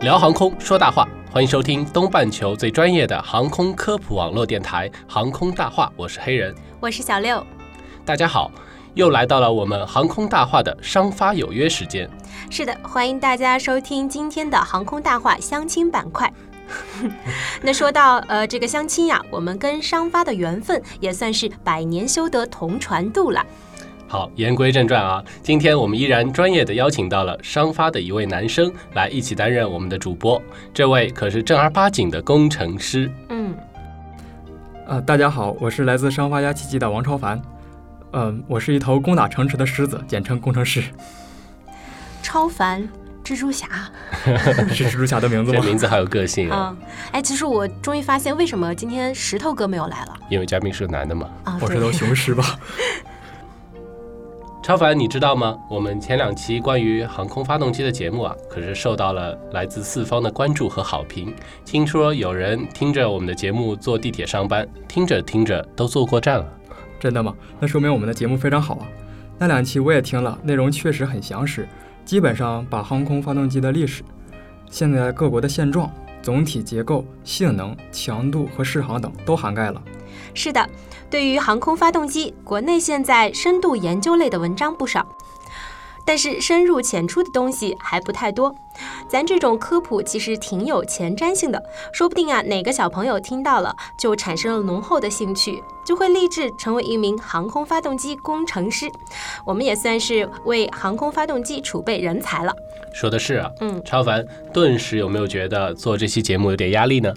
聊航空说大话，欢迎收听东半球最专业的航空科普网络电台《航空大话》，我是黑人。我是小六。大家好，又来到了我们航空大话的商发有约时间。是的，欢迎大家收听今天的航空大话相亲板块。那说到呃这个相亲呀，我们跟商发的缘分也算是百年修得同船渡了。好，言归正传啊，今天我们依然专业的邀请到了商发的一位男生来一起担任我们的主播，这位可是正儿八经的工程师。嗯，呃，大家好，我是来自商发鸭奇迹的王超凡。嗯、我是一头攻打城池的狮子，简称工程师，超凡蜘蛛侠。是蜘蛛侠的名字吗？这名字好有个性啊，嗯，哎，其实我终于发现为什么今天石头哥没有来了因为嘉宾是个男的嘛。啊？我是头雄狮吧？超凡，你知道吗？我们前两期关于航空发动机的节目啊，可是受到了来自四方的关注和好评。听说有人听着我们的节目坐地铁上班，听着听着都坐过站了。真的吗？那说明我们的节目非常好啊。那两期我也听了，内容确实很详实，基本上把航空发动机的历史、现在各国的现状、总体结构、性能、强度和适航等都涵盖了。是的，对于航空发动机，国内现在深度研究类的文章不少，但是深入浅出的东西还不太多。咱这种科普其实挺有前瞻性的，说不定啊，哪个小朋友听到了就产生了浓厚的兴趣，就会立志成为一名航空发动机工程师。我们也算是为航空发动机储备人才了。说的是啊，嗯，超凡顿时有没有觉得做这期节目有点压力呢？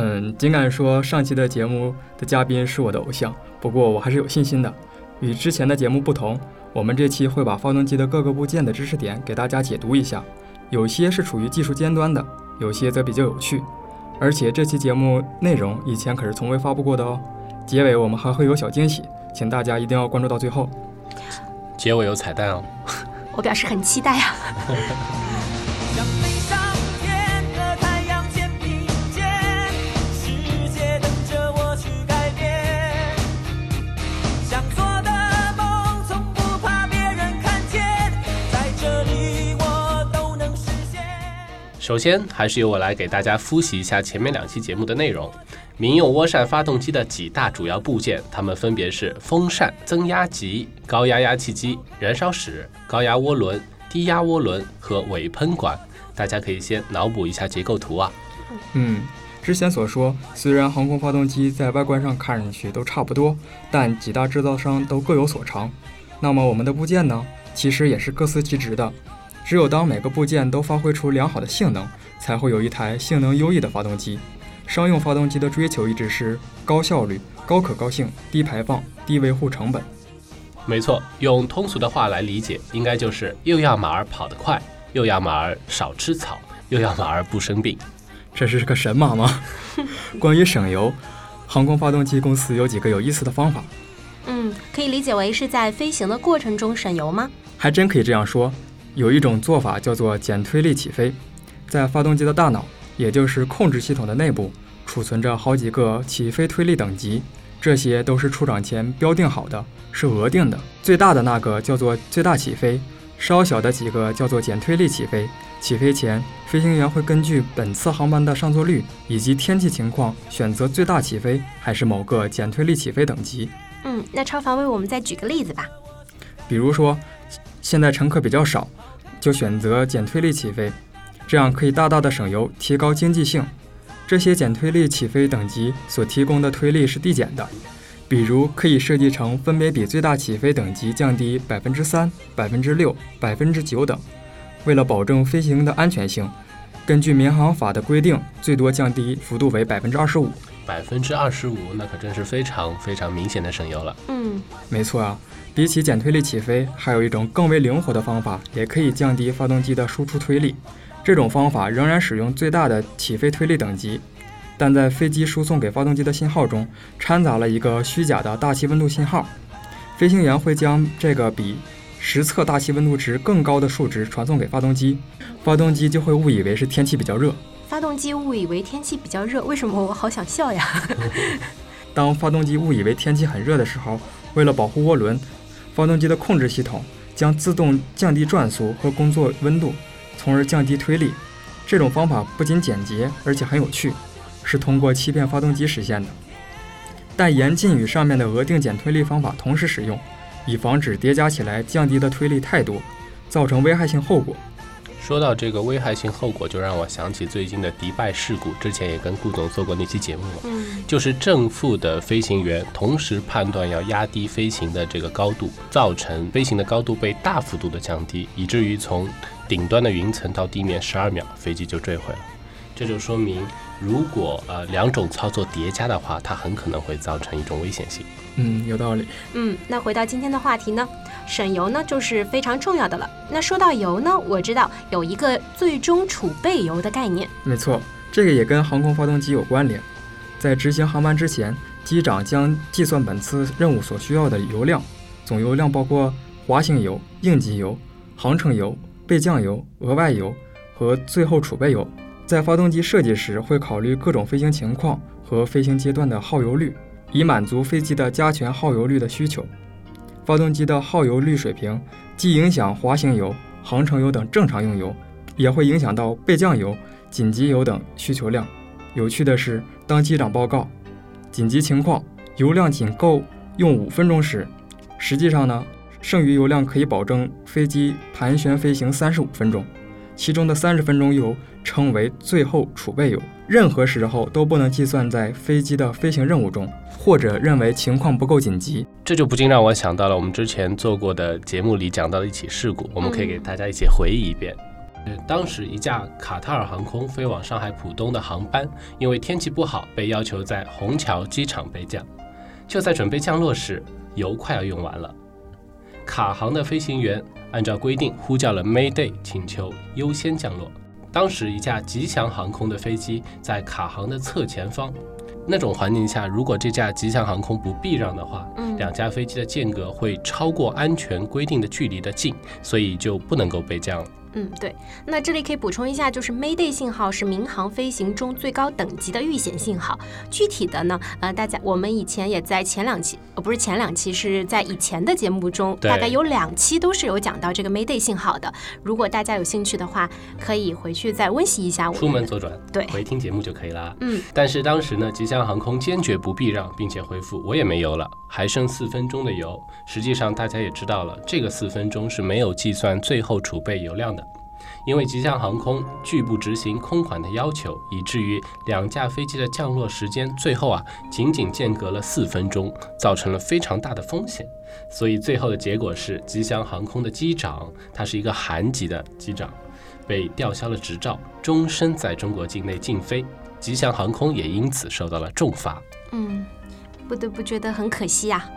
嗯，尽管说上期的节目的嘉宾是我的偶像，不过我还是有信心的。与之前的节目不同，我们这期会把发动机的各个部件的知识点给大家解读一下，有些是处于技术尖端的，有些则比较有趣。而且这期节目内容以前可是从未发布过的哦。结尾我们还会有小惊喜，请大家一定要关注到最后。结尾有彩蛋哦。我表示很期待啊。首先，还是由我来给大家复习一下前面两期节目的内容。民用涡扇发动机的几大主要部件，它们分别是风扇、增压级、高压压气机、燃烧室、高压涡轮、低压涡轮和尾喷管。大家可以先脑补一下结构图啊。嗯，之前所说，虽然航空发动机在外观上看上去都差不多，但几大制造商都各有所长。那么我们的部件呢，其实也是各司其职的。只有当每个部件都发挥出良好的性能，才会有一台性能优异的发动机。商用发动机的追求一直是高效率、高可靠性、低排放、低维护成本。没错，用通俗的话来理解，应该就是又要马儿跑得快，又要马儿少吃草，又要马儿不生病。这是个神马吗？关于省油，航空发动机公司有几个有意思的方法。嗯，可以理解为是在飞行的过程中省油吗？还真可以这样说。有一种做法叫做减推力起飞，在发动机的大脑，也就是控制系统的内部，储存着好几个起飞推力等级，这些都是出厂前标定好的，是额定的。最大的那个叫做最大起飞，稍小的几个叫做减推力起飞。起飞前，飞行员会根据本次航班的上座率以及天气情况，选择最大起飞还是某个减推力起飞等级。嗯，那超凡为我们再举个例子吧。比如说，现在乘客比较少，就选择减推力起飞，这样可以大大的省油，提高经济性。这些减推力起飞等级所提供的推力是递减的，比如可以设计成分别比最大起飞等级降低百分之三、百分之六、百分之九等。为了保证飞行的安全性，根据民航法的规定，最多降低幅度为百分之二十五。百分之二十五，那可真是非常非常明显的省油了。嗯，没错啊，比起减推力起飞，还有一种更为灵活的方法，也可以降低发动机的输出推力。这种方法仍然使用最大的起飞推力等级，但在飞机输送给发动机的信号中掺杂了一个虚假的大气温度信号。飞行员会将这个比实测大气温度值更高的数值传送给发动机，发动机就会误以为是天气比较热。发动机误以为天气比较热，为什么我好想笑呀？当发动机误以为天气很热的时候，为了保护涡轮，发动机的控制系统将自动降低转速和工作温度，从而降低推力。这种方法不仅简洁，而且很有趣，是通过欺骗发动机实现的。但严禁与上面的额定减推力方法同时使用，以防止叠加起来降低的推力太多，造成危害性后果。说到这个危害性后果，就让我想起最近的迪拜事故。之前也跟顾总做过那期节目嘛，嗯，就是正负的飞行员同时判断要压低飞行的这个高度，造成飞行的高度被大幅度的降低，以至于从顶端的云层到地面十二秒，飞机就坠毁了。这就说明，如果呃两种操作叠加的话，它很可能会造成一种危险性。嗯，有道理。嗯，那回到今天的话题呢，省油呢就是非常重要的了。那说到油呢，我知道有一个最终储备油的概念。没错，这个也跟航空发动机有关联。在执行航班之前，机长将计算本次任务所需要的油量，总油量包括滑行油、应急油、航程油、备降油、额外油和最后储备油。在发动机设计时，会考虑各种飞行情况和飞行阶段的耗油率，以满足飞机的加权耗油率的需求。发动机的耗油率水平既影响滑行油、航程油等正常用油，也会影响到备降油、紧急油等需求量。有趣的是，当机长报告紧急情况，油量仅够用五分钟时，实际上呢，剩余油量可以保证飞机盘旋飞行三十五分钟，其中的三十分钟油称为最后储备油。任何时候都不能计算在飞机的飞行任务中，或者认为情况不够紧急。这就不禁让我想到了我们之前做过的节目里讲到的一起事故，我们可以给大家一起回忆一遍。呃当时一架卡塔尔航空飞往上海浦东的航班，因为天气不好，被要求在虹桥机场备降。就在准备降落时，油快要用完了。卡航的飞行员按照规定呼叫了 Mayday，请求优先降落。当时一架吉祥航空的飞机在卡航的侧前方，那种环境下，如果这架吉祥航空不避让的话，嗯两架飞机的间隔会超过安全规定的距离的近，所以就不能够备降了。嗯，对。那这里可以补充一下，就是 Mayday 信号是民航飞行中最高等级的遇险信号。具体的呢，呃，大家我们以前也在前两期，呃，不是前两期，是在以前的节目中，大概有两期都是有讲到这个 Mayday 信号的。如果大家有兴趣的话，可以回去再温习一下我们出门左转，对回听节目就可以啦。嗯，但是当时呢，吉祥航空坚决不避让，并且回复我也没油了，还剩四分钟的油。实际上大家也知道了，这个四分钟是没有计算最后储备油量的。因为吉祥航空拒不执行空管的要求，以至于两架飞机的降落时间最后啊仅仅间隔了四分钟，造成了非常大的风险。所以最后的结果是，吉祥航空的机长，他是一个韩籍的机长，被吊销了执照，终身在中国境内禁飞。吉祥航空也因此受到了重罚。嗯，不得不觉得很可惜啊。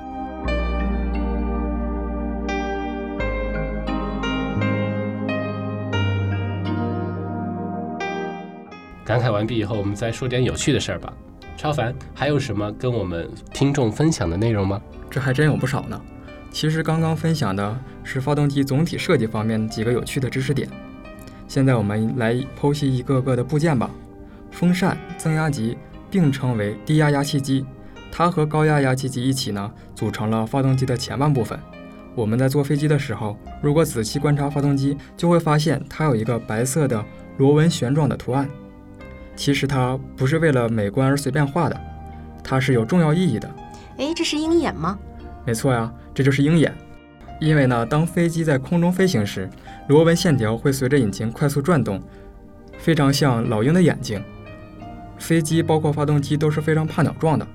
感慨完毕以后，我们再说点有趣的事儿吧。超凡，还有什么跟我们听众分享的内容吗？这还真有不少呢。其实刚刚分享的是发动机总体设计方面几个有趣的知识点，现在我们来剖析一个个的部件吧。风扇、增压级并称为低压压气机，它和高压压气机一起呢，组成了发动机的前半部分。我们在坐飞机的时候，如果仔细观察发动机，就会发现它有一个白色的螺纹旋状的图案。其实它不是为了美观而随便画的，它是有重要意义的。诶，这是鹰眼吗？没错呀，这就是鹰眼。因为呢，当飞机在空中飞行时，螺纹线条会随着引擎快速转动，非常像老鹰的眼睛。飞机包括发动机都是非常怕鸟撞的，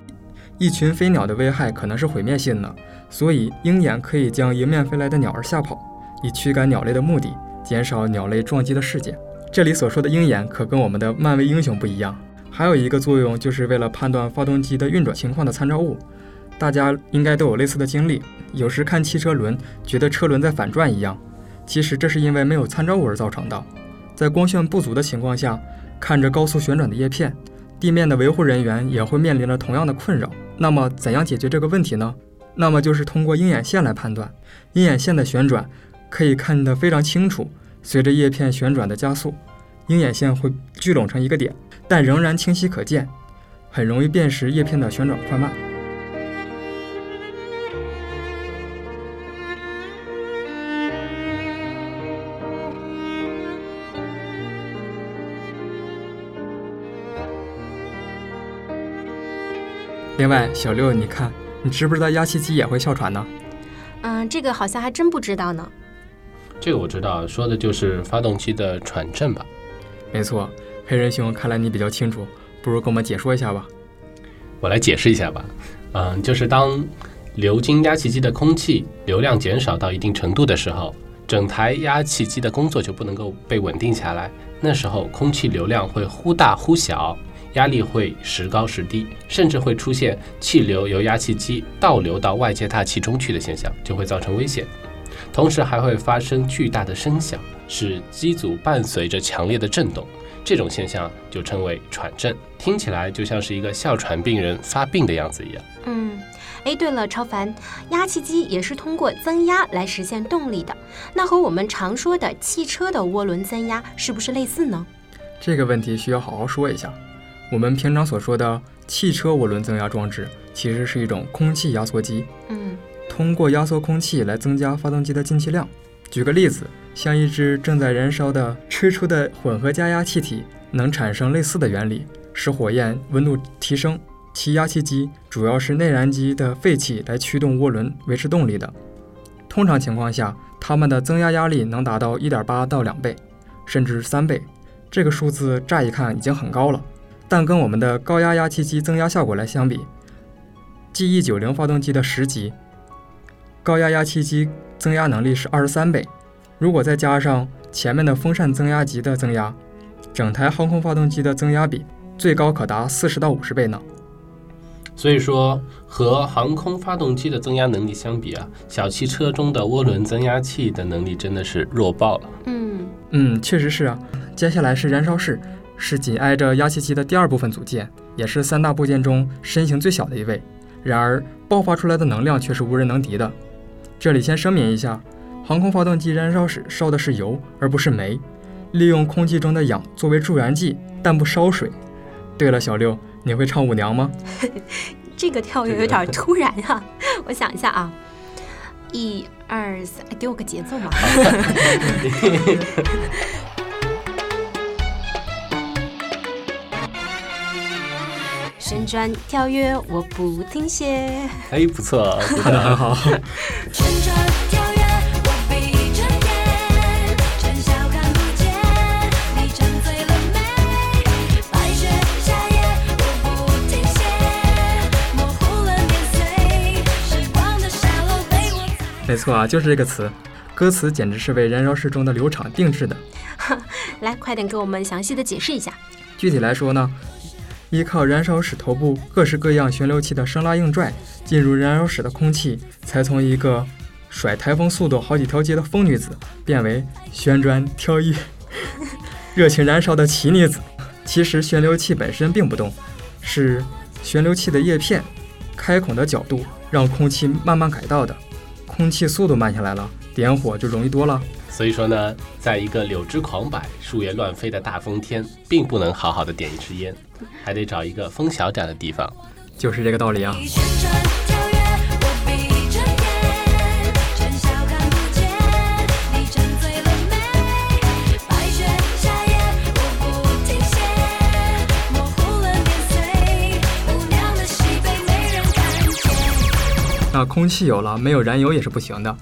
一群飞鸟的危害可能是毁灭性的，所以鹰眼可以将迎面飞来的鸟儿吓跑，以驱赶鸟类的目的，减少鸟类撞击的事件。这里所说的鹰眼可跟我们的漫威英雄不一样，还有一个作用就是为了判断发动机的运转情况的参照物。大家应该都有类似的经历，有时看汽车轮觉得车轮在反转一样，其实这是因为没有参照物而造成的。在光线不足的情况下，看着高速旋转的叶片，地面的维护人员也会面临着同样的困扰。那么，怎样解决这个问题呢？那么就是通过鹰眼线来判断。鹰眼线的旋转可以看得非常清楚，随着叶片旋转的加速，鹰眼线会聚拢成一个点，但仍然清晰可见，很容易辨识叶片的旋转快慢。另外，小六，你看，你知不知道压气机也会哮喘呢？嗯，这个好像还真不知道呢。这个我知道，说的就是发动机的喘振吧？没错，黑人兄，看来你比较清楚，不如给我们解说一下吧。我来解释一下吧。嗯，就是当流经压气机的空气流量减少到一定程度的时候，整台压气机的工作就不能够被稳定下来。那时候空气流量会忽大忽小，压力会时高时低，甚至会出现气流由压气机倒流到外界大气中去的现象，就会造成危险。同时还会发生巨大的声响，使机组伴随着强烈的震动。这种现象就称为喘振，听起来就像是一个哮喘病人发病的样子一样。嗯，哎，对了，超凡，压气机也是通过增压来实现动力的。那和我们常说的汽车的涡轮增压是不是类似呢？这个问题需要好好说一下。我们平常所说的汽车涡轮增压装置，其实是一种空气压缩机，嗯通过压缩空气来增加发动机的进气量。举个例子，像一只正在燃烧的吹出的混合加压气体，能产生类似的原理，使火焰温度提升。其压气机主要是内燃机的废气来驱动涡轮维持动力的。通常情况下，它们的增压压力能达到1.8到2倍，甚至三倍。这个数字乍一看已经很高了，但跟我们的高压压气机增压效果来相比，GE90 发动机的十级，高压压气机增压能力是二十三倍。如果再加上前面的风扇增压级的增压，整台航空发动机的增压比最高可达四十到五十倍呢。所以说，和航空发动机的增压能力相比啊，小汽车中的涡轮增压器的能力真的是弱爆了。嗯嗯，确实是啊。接下来是燃烧室，是紧挨着压气机的第二部分组件，也是三大部件中身形最小的一位。然而，爆发出来的能量却是无人能敌的。这里先声明一下，航空发动机燃烧时烧的是油，而不是煤，利用空气中的氧作为助燃剂，但不烧水。对了，小六，你会唱舞娘吗？这个跳跃有点突然啊，我想一下啊，一二三，哎给我个节奏嘛。旋转跳跃，我不停歇。哎，不错，不错。很好。没错啊，就是这个词。歌词简直是为燃烧室中的流场定制的。来，快点给我们详细的解释一下。具体来说呢，依靠燃烧室头部各式各样旋流器的生拉硬拽，进入燃烧室的空气才从一个甩台风速度好几条街的疯女子，变为旋转跳跃、热情燃烧的奇女子。其实旋流器本身并不动，是旋流器的叶片开孔的角度让空气慢慢改道的。空气速度慢下来了，点火就容易多了。所以说呢，在一个柳枝狂摆、树叶乱飞的大风天，并不能好好的点一支烟，还得找一个风小点的地方。就是这个道理啊。那空气有了，没有燃油也是不行的。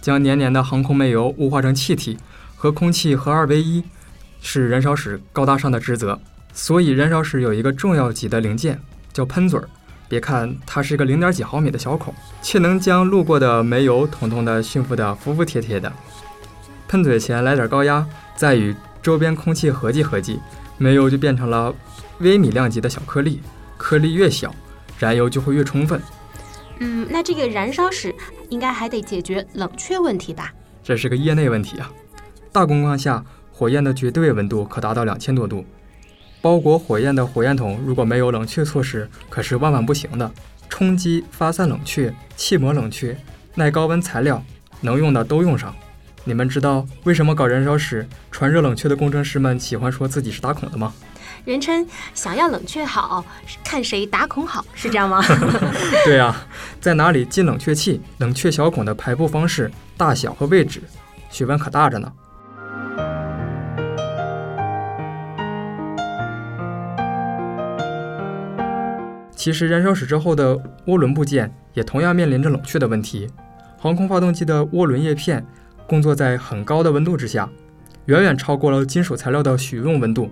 将黏黏的航空煤油雾化成气体，和空气合二为一，是燃烧室高大上的职责。所以，燃烧室有一个重要级的零件，叫喷嘴儿。别看它是一个零点几毫米的小孔，却能将路过的煤油统统的驯服得服服帖帖的。喷嘴前来点高压，再与周边空气合计合计，煤油就变成了微米量级的小颗粒。颗粒越小，燃油就会越充分。嗯，那这个燃烧室应该还得解决冷却问题吧？这是个业内问题啊。大工况下，火焰的绝对温度可达到两千多度。包裹火焰的火焰筒如果没有冷却措施，可是万万不行的。冲击、发散冷却、气膜冷却、耐高温材料，能用的都用上。你们知道为什么搞燃烧时传热冷却的工程师们喜欢说自己是打孔的吗？人称想要冷却好，看谁打孔好，是这样吗？对啊，在哪里进冷却器、冷却小孔的排布方式、大小和位置，学问可大着呢。其实，燃烧室之后的涡轮部件也同样面临着冷却的问题。航空发动机的涡轮叶片工作在很高的温度之下，远远超过了金属材料的许用温度。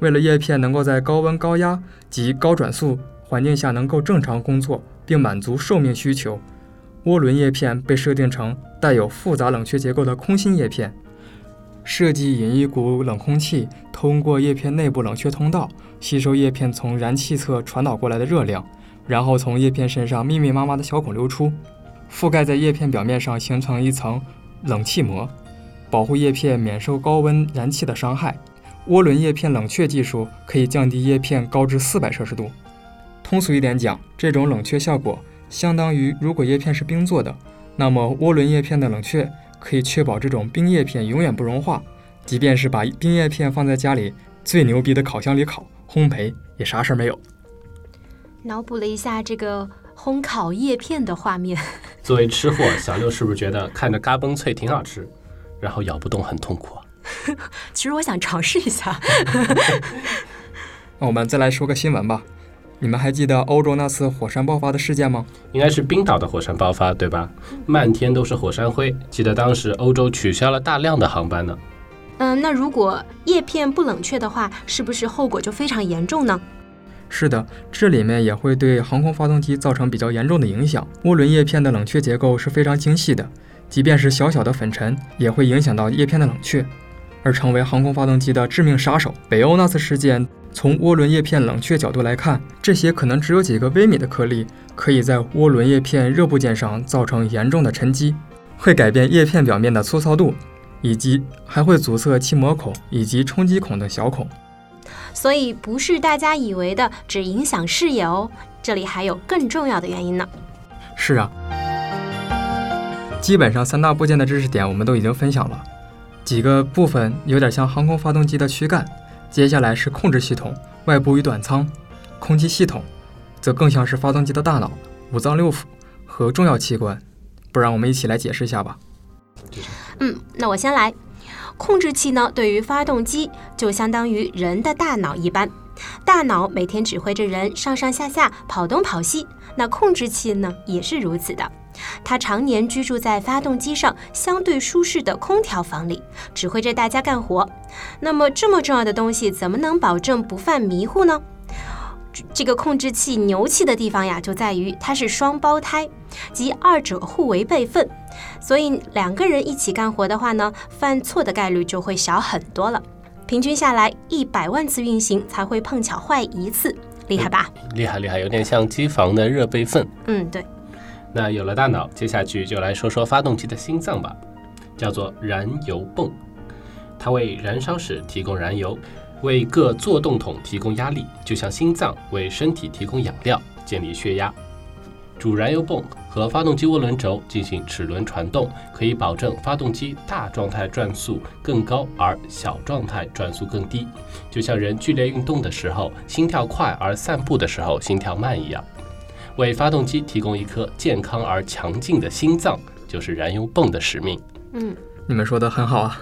为了叶片能够在高温、高压及高转速环境下能够正常工作，并满足寿命需求，涡轮叶片被设定成带有复杂冷却结构的空心叶片。设计引一股冷空气通过叶片内部冷却通道，吸收叶片从燃气侧传导过来的热量，然后从叶片身上密密麻麻的小孔流出，覆盖在叶片表面上形成一层冷气膜，保护叶片免受高温燃气的伤害。涡轮叶片冷却技术可以降低叶片高至四百摄氏度。通俗一点讲，这种冷却效果相当于如果叶片是冰做的，那么涡轮叶片的冷却可以确保这种冰叶片永远不融化。即便是把冰叶片放在家里最牛逼的烤箱里烤烘焙，也啥事儿没有。脑补了一下这个烘烤叶片的画面。作为吃货，小六是不是觉得看着嘎嘣脆挺好吃，然后咬不动很痛苦啊？其实我想尝试一下。那我们再来说个新闻吧。你们还记得欧洲那次火山爆发的事件吗？应该是冰岛的火山爆发，对吧？漫天都是火山灰，记得当时欧洲取消了大量的航班呢。嗯，那如果叶片不冷却的话，是不是后果就非常严重呢？是的，这里面也会对航空发动机造成比较严重的影响。涡轮叶片的冷却结构是非常精细的，即便是小小的粉尘也会影响到叶片的冷却，而成为航空发动机的致命杀手。北欧那次事件，从涡轮叶片冷却角度来看，这些可能只有几个微米的颗粒，可以在涡轮叶片热部件上造成严重的沉积，会改变叶片表面的粗糙度，以及还会阻塞气膜孔以及冲击孔的小孔。所以不是大家以为的只影响视野哦，这里还有更重要的原因呢。是啊，基本上三大部件的知识点我们都已经分享了，几个部分有点像航空发动机的躯干，接下来是控制系统、外部与短舱、空气系统，则更像是发动机的大脑、五脏六腑和重要器官。不然我们一起来解释一下吧。嗯，那我先来。控制器呢，对于发动机就相当于人的大脑一般，大脑每天指挥着人上上下下跑东跑西。那控制器呢，也是如此的，它常年居住在发动机上相对舒适的空调房里，指挥着大家干活。那么这么重要的东西，怎么能保证不犯迷糊呢？这个控制器牛气的地方呀，就在于它是双胞胎，即二者互为备份，所以两个人一起干活的话呢，犯错的概率就会小很多了。平均下来，一百万次运行才会碰巧坏一次，厉害吧？厉害厉害，有点像机房的热备份。嗯，对。那有了大脑，接下去就来说说发动机的心脏吧，叫做燃油泵，它为燃烧室提供燃油。为各作动筒提供压力，就像心脏为身体提供养料、建立血压。主燃油泵和发动机涡轮轴进行齿轮传动，可以保证发动机大状态转速更高，而小状态转速更低。就像人剧烈运动的时候心跳快，而散步的时候心跳慢一样。为发动机提供一颗健康而强劲的心脏，就是燃油泵的使命。嗯，你们说的很好啊，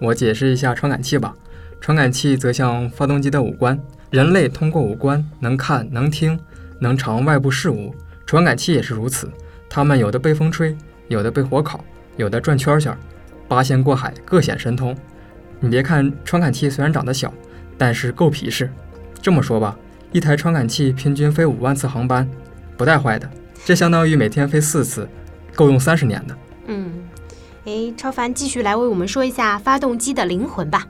我解释一下传感器吧。传感器则像发动机的五官，人类通过五官能看、能听、能尝外部事物，传感器也是如此。它们有的被风吹，有的被火烤，有的转圈圈，八仙过海，各显神通。你别看传感器虽然长得小，但是够皮实。这么说吧，一台传感器平均飞五万次航班，不带坏的。这相当于每天飞四次，够用三十年的。嗯，诶，超凡继续来为我们说一下发动机的灵魂吧。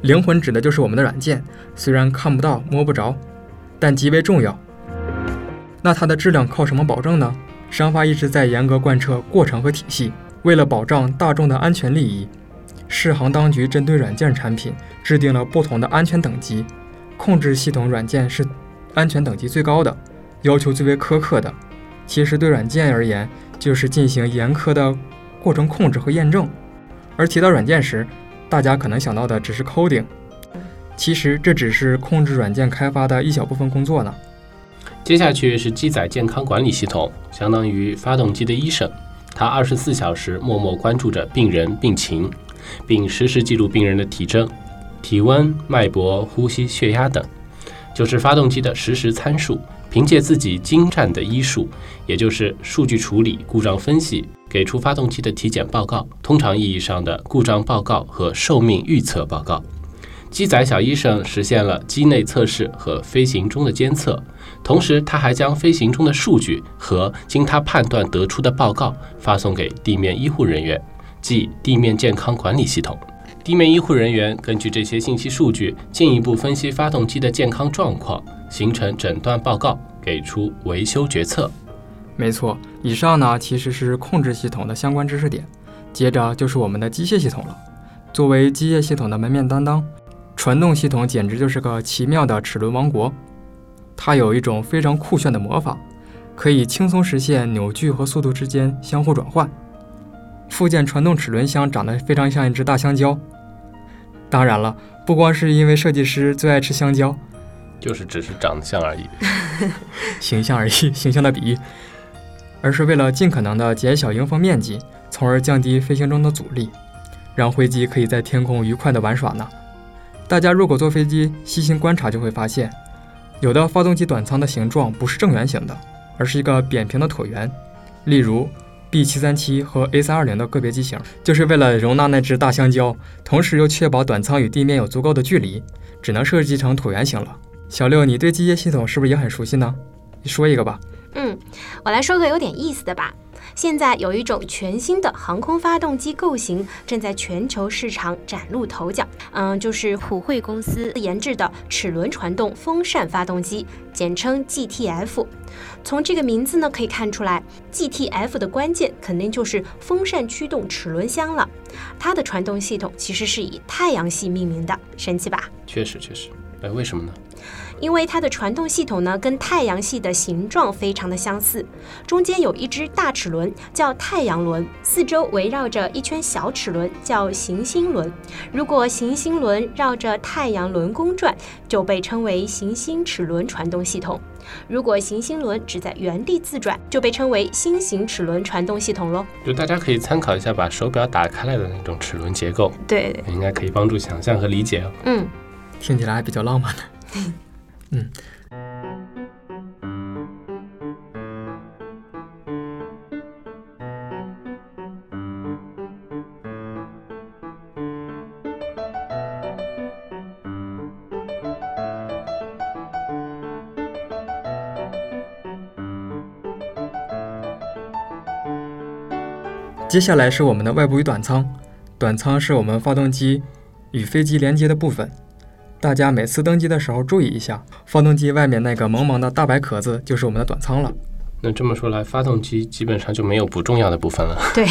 灵魂指的就是我们的软件，虽然看不到、摸不着，但极为重要。那它的质量靠什么保证呢？商发一直在严格贯彻过程和体系，为了保障大众的安全利益，世行当局针对软件产品制定了不同的安全等级，控制系统软件是安全等级最高的，要求最为苛刻的。其实对软件而言，就是进行严苛的过程控制和验证。而提到软件时，大家可能想到的只是 coding，其实这只是控制软件开发的一小部分工作呢。接下去是机载健康管理系统，相当于发动机的医生，他二十四小时默默关注着病人病情，并实时记录病人的体征、体温、脉搏、呼吸、血压等，就是发动机的实时参数。凭借自己精湛的医术，也就是数据处理、故障分析，给出发动机的体检报告，通常意义上的故障报告和寿命预测报告。机载小医生实现了机内测试和飞行中的监测，同时他还将飞行中的数据和经他判断得出的报告发送给地面医护人员，即地面健康管理系统。地面医护人员根据这些信息数据，进一步分析发动机的健康状况，形成诊断报告，给出维修决策。没错，以上呢其实是控制系统的相关知识点，接着就是我们的机械系统了。作为机械系统的门面担当，传动系统简直就是个奇妙的齿轮王国。它有一种非常酷炫的魔法，可以轻松实现扭矩和速度之间相互转换。附件传动齿轮箱长得非常像一只大香蕉。当然了，不光是因为设计师最爱吃香蕉，就是只是长得像而已。形象而已，形象的比喻，而是为了尽可能的减小迎风面积，从而降低飞行中的阻力，让飞机可以在天空愉快的玩耍呢。大家如果坐飞机细心观察，就会发现，有的发动机短舱的形状不是正圆形的，而是一个扁平的椭圆。例如 B 七三七和 A 三二零的个别机型，就是为了容纳那只大香蕉，同时又确保短舱与地面有足够的距离，只能设计成椭圆形了。小六，你对机械系统是不是也很熟悉呢？你说一个吧。嗯，我来说个有点意思的吧。现在有一种全新的航空发动机构型正在全球市场崭露头角，嗯，就是普惠公司研制的齿轮传动风扇发动机，简称 GTF。从这个名字呢可以看出来，GTF 的关键肯定就是风扇驱动齿轮箱了。它的传动系统其实是以太阳系命名的，神奇吧？确实，确实。哎，为什么呢？因为它的传动系统呢，跟太阳系的形状非常的相似，中间有一只大齿轮叫太阳轮，四周围绕着一圈小齿轮叫行星轮。如果行星轮绕着太阳轮公转，就被称为行星齿轮传动系统；如果行星轮只在原地自转，就被称为星形齿轮传动系统喽。就大家可以参考一下，把手表打开来的那种齿轮结构，对，应该可以帮助想象和理解哦。嗯，听起来还比较浪漫呢。嗯，接下来是我们的外部与短舱，短舱是我们发动机与飞机连接的部分。大家每次登机的时候注意一下，发动机外面那个萌萌的大白壳子就是我们的短舱了。那这么说来，发动机基本上就没有不重要的部分了。对，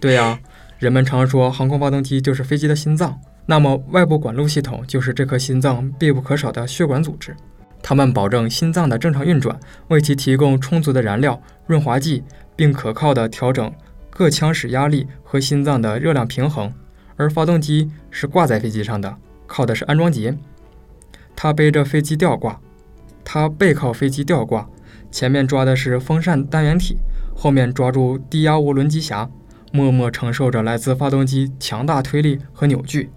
对呀、人们常说航空发动机就是飞机的心脏，那么外部管路系统就是这颗心脏必不可少的血管组织，它们保证心脏的正常运转，为其提供充足的燃料、润滑剂，并可靠地调整各腔室压力和心脏的热量平衡。而发动机是挂在飞机上的，靠的是安装节，他背着飞机吊挂，他背靠飞机吊挂，前面抓的是风扇单元体，后面抓住低压涡轮机匣，默默承受着来自发动机强大推力和扭矩，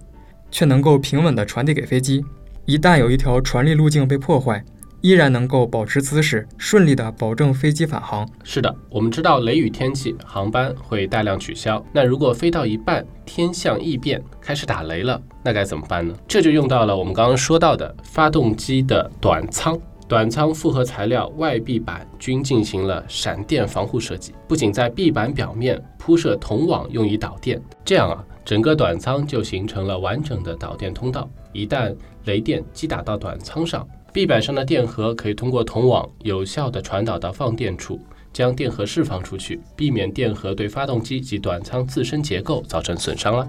却能够平稳地传递给飞机。一旦有一条传力路径被破坏，依然能够保持姿势，顺利地保证飞机返航。是的，我们知道雷雨天气航班会大量取消。那如果飞到一半天象异变，开始打雷了，那该怎么办呢？这就用到了我们刚刚说到的发动机的短舱。短舱复合材料外壁板均进行了闪电防护设计，不仅在壁板表面铺设铜网用以导电，这样啊，整个短舱就形成了完整的导电通道。一旦雷电击打到短舱上，壁板上的电荷可以通过铜网有效地传导到放电处，将电荷释放出去，避免电荷对发动机及短舱自身结构造成损伤了。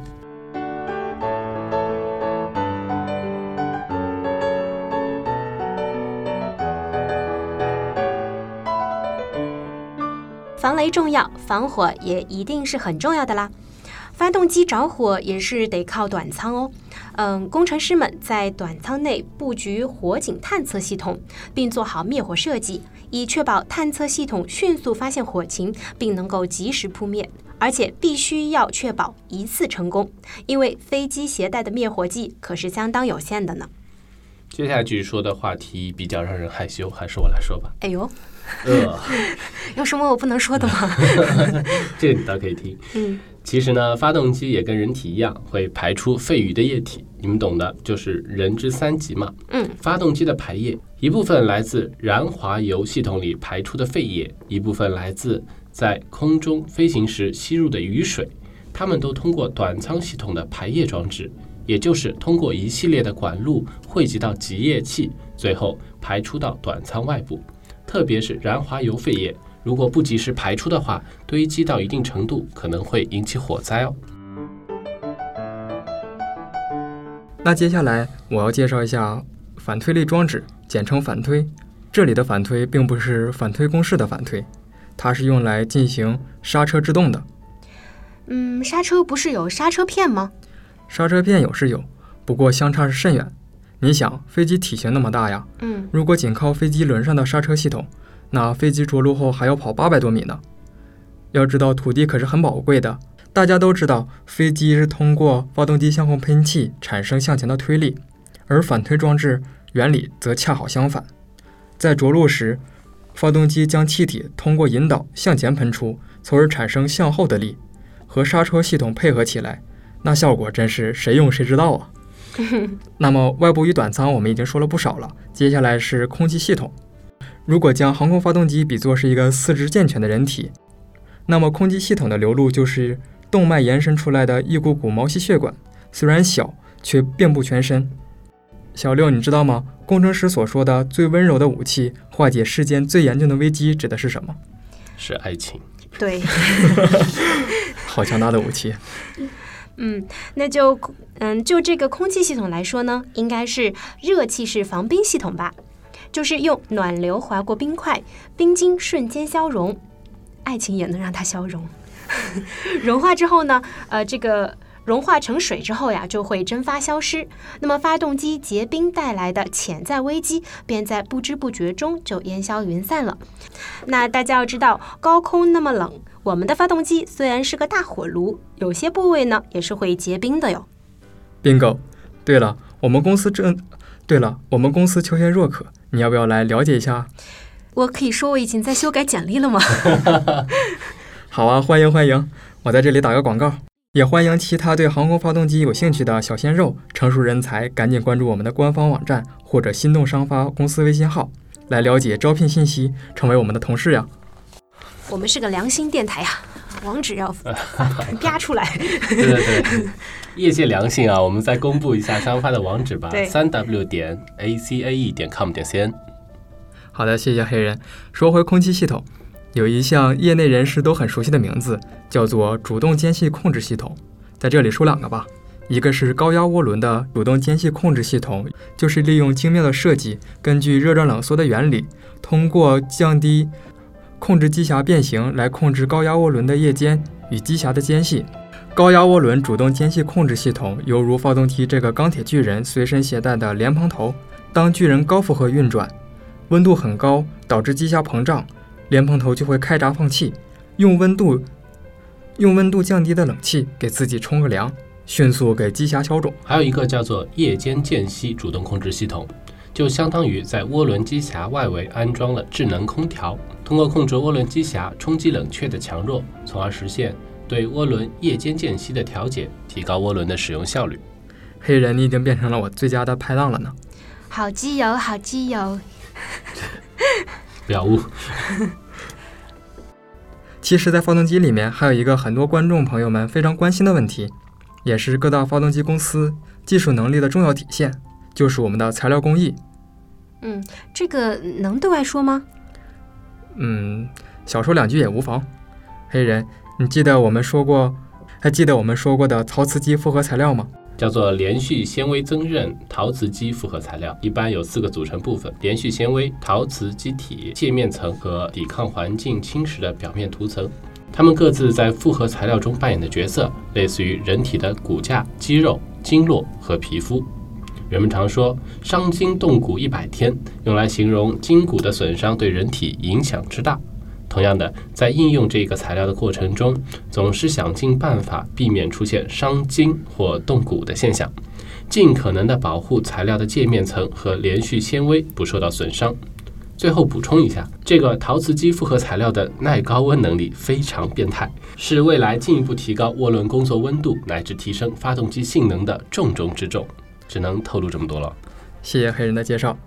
防雷重要，防火也一定是很重要的啦。发动机着火也是得靠短舱哦。嗯，工程师们在短舱内布局火警探测系统，并做好灭火设计，以确保探测系统迅速发现火情，并能够及时扑灭。而且必须要确保一次成功，因为飞机携带的灭火剂可是相当有限的呢。接下去说的话题比较让人害羞，还是我来说吧。哎呦，呃，有什么我不能说的吗？这个你倒可以听。嗯，其实呢，发动机也跟人体一样，会排出废余的液体，你们懂的，就是人之三急嘛。嗯，发动机的排液，一部分来自燃滑油系统里排出的废液，一部分来自在空中飞行时吸入的雨水，它们都通过短舱系统的排液装置，也就是通过一系列的管路汇集到集液器，最后排出到短舱外部。特别是燃滑油废液，如果不及时排出的话，堆积到一定程度，可能会引起火灾哦。那接下来我要介绍一下反推力装置，简称反推。这里的反推并不是反推公式的反推，它是用来进行刹车制动的。嗯，刹车不是有刹车片吗？刹车片有是有，不过相差是甚远。你想，飞机体型那么大呀，嗯，如果仅靠飞机轮上的刹车系统，那飞机着陆后还要跑八百多米呢。要知道，土地可是很宝贵的。大家都知道，飞机是通过发动机向后喷气产生向前的推力，而反推装置原理则恰好相反。在着陆时，发动机将气体通过引导向前喷出，从而产生向后的力，和刹车系统配合起来，那效果真是谁用谁知道啊！那么外部与短舱我们已经说了不少了，接下来是空气系统。如果将航空发动机比作是一个四肢健全的人体，那么空气系统的流露就是动脉延伸出来的一股股毛细血管，虽然小，却遍布全身。小六，你知道吗？工程师所说的最温柔的武器，化解世间最严峻的危机，指的是什么？是爱情。对，好强大的武器！嗯，那就嗯，就这个空气系统来说呢，应该是热气式防冰系统吧，就是用暖流划过冰块，冰晶瞬间消融，爱情也能让它消融。融化之后呢，呃，这个融化成水之后呀，就会蒸发消失。那么发动机结冰带来的潜在危机，便在不知不觉中就烟消云散了。那大家要知道，高空那么冷，我们的发动机虽然是个大火炉，有些部位呢也是会结冰的哟。bingo。对了，我们公司正……对了，我们公司求贤若渴，你要不要来了解一下？我可以说我已经在修改简历了吗？好啊，欢迎欢迎！我在这里打个广告，也欢迎其他对航空发动机有兴趣的小鲜肉、成熟人才，赶紧关注我们的官方网站或者心动商发公司微信号，来了解招聘信息，成为我们的同事呀。我们是个良心电台呀、网址要 啪出来。对对对，业界良心啊！我们再公布一下商发的网址吧，三 w 点 a c a e 点 com 点 c n。好的，谢谢黑人。说回空气系统，有一项业内人士都很熟悉的名字，叫做主动间隙控制系统。在这里说两个吧，一个是高压涡轮的主动间隙控制系统，就是利用精妙的设计，根据热胀冷缩的原理，通过降低控制机匣变形来控制高压涡轮的叶间与机匣的间隙。高压涡轮主动间隙控制系统犹如发动机这个钢铁巨人随身携带的莲蓬头，当巨人高负荷运转，温度很高，导致机匣膨胀，莲蓬头就会开闸放气，用温度用温度降低的冷气给自己冲个凉，迅速给机匣消肿。还有一个叫做夜间间隙主动控制系统，就相当于在涡轮机匣外围安装了智能空调，通过控制涡轮机匣冲击冷却的强弱，从而实现对涡轮夜间间隙的调节，提高涡轮的使用效率。黑人，你已经变成了我最佳的拍档了呢。好基友，好基友。不要误。其实，在发动机里面还有一个很多观众朋友们非常关心的问题，也是各大发动机公司技术能力的重要体现，就是我们的材料工艺。嗯，这个能对外说吗？嗯，小说两句也无妨。黑人，你记得我们说过，还记得我们说过的陶瓷基复合材料吗？叫做连续纤维增韧陶瓷基复合材料，一般有四个组成部分：连续纤维、陶瓷基体、界面层和抵抗环境侵蚀的表面涂层。它们各自在复合材料中扮演的角色，类似于人体的骨架、肌肉、经络和皮肤。人们常说“伤筋动骨一百天”，用来形容筋骨的损伤对人体影响之大。同样的，在应用这个材料的过程中，总是想尽办法避免出现伤筋或动骨的现象，尽可能的保护材料的界面层和连续纤维不受到损伤。最后补充一下，这个陶瓷基复合材料的耐高温能力非常变态，是未来进一步提高涡轮工作温度乃至提升发动机性能的重中之重。只能透露这么多了。谢谢黑人的介绍。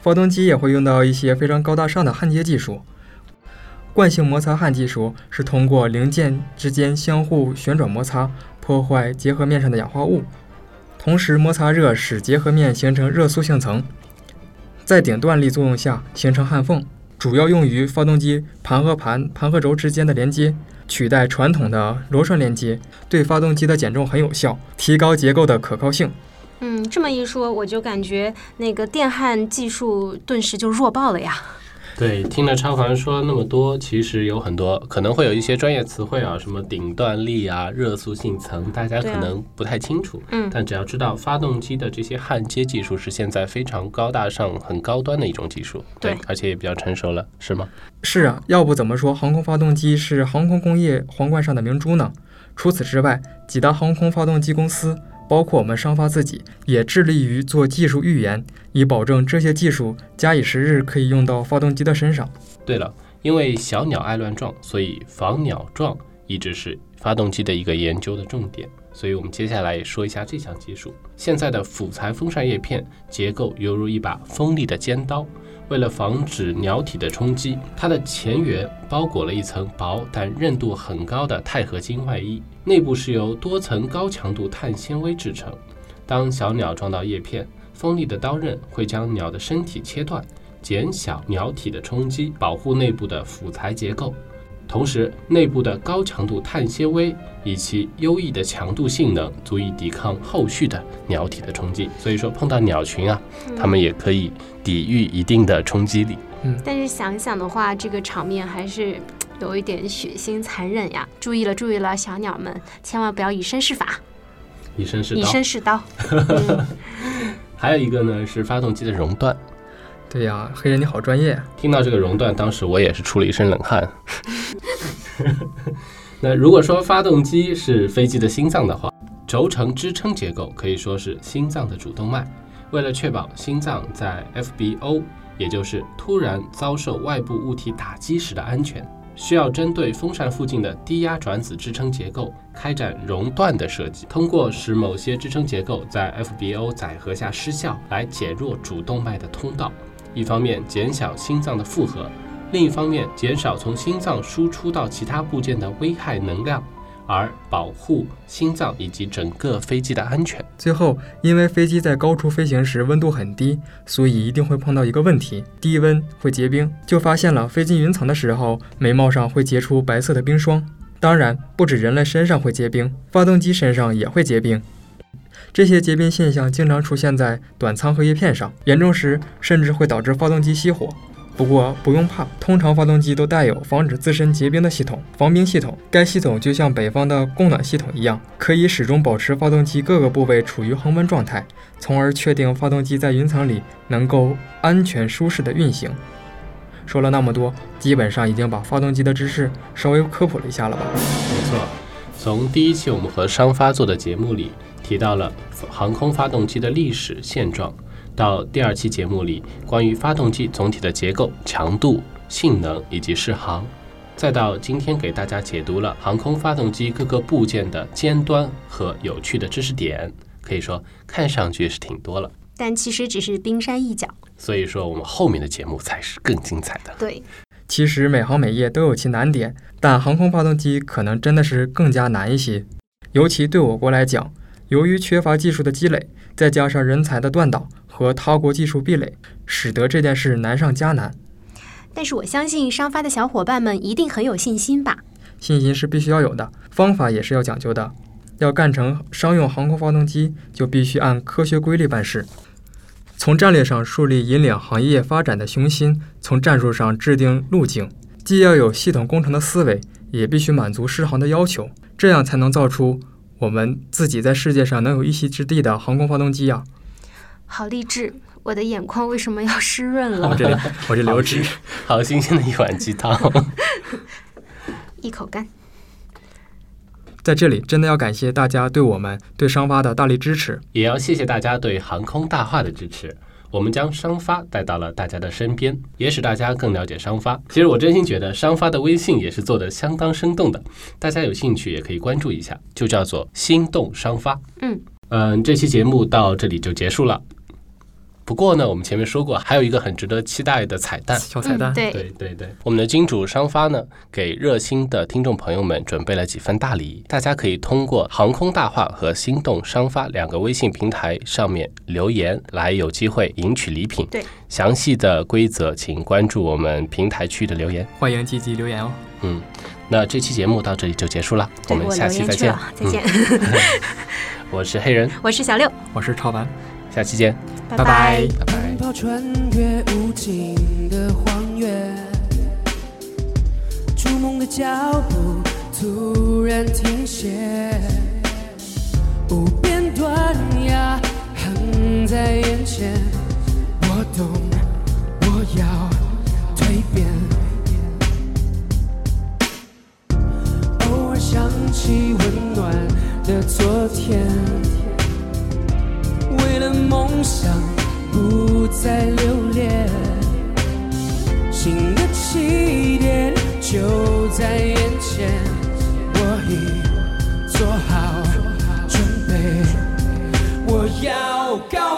发动机也会用到一些非常高大上的焊接技术。惯性摩擦焊技术是通过零件之间相互旋转摩擦，破坏结合面上的氧化物，同时摩擦热使结合面形成热塑性层，在顶断力作用下形成焊缝，主要用于发动机盘和盘、盘和轴之间的连接，取代传统的螺栓连接，对发动机的减重很有效，提高结构的可靠性。嗯，这么一说，我就感觉那个电焊技术顿时就弱爆了呀。对，听了超凡说那么多，其实有很多可能会有一些专业词汇啊，什么顶断力啊、热塑性层，大家可能不太清楚。嗯但只要知道发动机的这些焊接技术是现在非常高大上、很高端的一种技术，对而且也比较成熟了，是吗？是啊，要不怎么说航空发动机是航空工业皇冠上的明珠呢？除此之外，几大航空发动机公司，包括我们商发自己，也致力于做技术预研，以保证这些技术假以时日可以用到发动机的身上。对了，因为小鸟爱乱撞，所以防鸟撞一直是发动机的一个研究的重点。所以我们接下来说一下这项技术。现在的辅材风扇叶片结构犹如一把锋利的尖刀，为了防止鸟体的冲击，它的前缘包裹了一层薄但韧度很高的钛合金外衣，内部是由多层高强度碳纤维制成。当小鸟撞到叶片，锋利的刀刃会将鸟的身体切断。减小鸟体的冲击，保护内部的辅材结构。同时，内部的高强度碳纤维以其优异的强度性能，足以抵抗后续的鸟体的冲击。所以说，碰到鸟群啊，它们也可以抵御一定的冲击力。嗯但是想想的话，这个场面还是有一点血腥残忍呀！注意了，注意了，小鸟们，千万不要以身试法，以以身试刀。身试刀。嗯，还有一个呢是发动机的熔断。对呀，黑人你好专业啊。听到这个熔断，当时我也是出了一身冷汗。那如果说发动机是飞机的心脏的话，轴承支撑结构可以说是心脏的主动脉。为了确保心脏在 FBO，也就是突然遭受外部物体打击时的安全，需要针对风扇附近的低压转子支撑结构开展熔断的设计，通过使某些支撑结构在 FBO 载荷下失效，来减弱主动脉的通道。一方面减小心脏的负荷，另一方面减少从心脏输出到其他部件的危害能量，而保护心脏以及整个飞机的安全。最后，因为飞机在高处飞行时温度很低，所以一定会碰到一个问题：低温会结冰。就发现了飞进云层的时候，眉毛上会结出白色的冰霜。当然，不止人类身上会结冰，发动机身上也会结冰。这些结冰现象经常出现在短舱和叶片上，严重时甚至会导致发动机熄火。不过不用怕，通常发动机都带有防止自身结冰的系统——防冰系统。该系统就像北方的供暖系统一样，可以始终保持发动机各个部位处于恒温状态，从而确定发动机在云层里能够安全舒适的运行。说了那么多，基本上已经把发动机的知识稍微科普了一下了吧？没错，从第一期我们和商发做的节目里提到了航空发动机的历史现状，到第二期节目里关于发动机总体的结构、强度、性能以及适航，再到今天给大家解读了航空发动机各个部件的尖端和有趣的知识点，可以说看上去是挺多了。但其实只是冰山一角。所以说，我们后面的节目才是更精彩的。对，其实每行每业都有其难点，但航空发动机可能真的是更加难一些。尤其对我国来讲，由于缺乏技术的积累，再加上人才的断档和他国技术壁垒，使得这件事难上加难。但是我相信商发的小伙伴们一定很有信心吧？信心是必须要有的，方法也是要讲究的。要干成商用航空发动机，就必须按科学规律办事。从战略上树立引领行业发展的雄心，从战术上制定路径，既要有系统工程的思维，也必须满足适航的要求，这样才能造出我们自己在世界上能有一席之地的航空发动机啊、好励志！我的眼眶为什么要湿润了我？这里，我这流汁。好新鲜的一碗鸡汤。一口干。在这里，真的要感谢大家对我们对商发的大力支持。也要谢谢大家对航空大话的支持。我们将商发带到了大家的身边，也使大家更了解商发。其实我真心觉得商发的微信也是做的相当生动的，大家有兴趣也可以关注一下，就叫做“心动商发”。嗯嗯，这期节目到这里就结束了。不过呢，我们前面说过，还有一个很值得期待的彩蛋。小彩蛋，嗯，对，对对对，我们的金主商发呢，给热心的听众朋友们准备了几份大礼，大家可以通过航空大话和心动商发两个微信平台上面留言，来有机会赢取礼品。对，详细的规则请关注我们平台区的留言。欢迎积极留言哦。嗯，那这期节目到这里就结束了，我们下期再见了，。再见。嗯 我是黑人，我是小六，我是超凡，下期见，拜拜拜拜拜。奔跑穿越无尽的荒原，逐梦的脚步突然停歇，无边断崖横在眼前，我懂，我要蜕变。偶尔想起温暖的昨天。梦想不再留恋，新的起点就在眼前，我已做好准备，我要告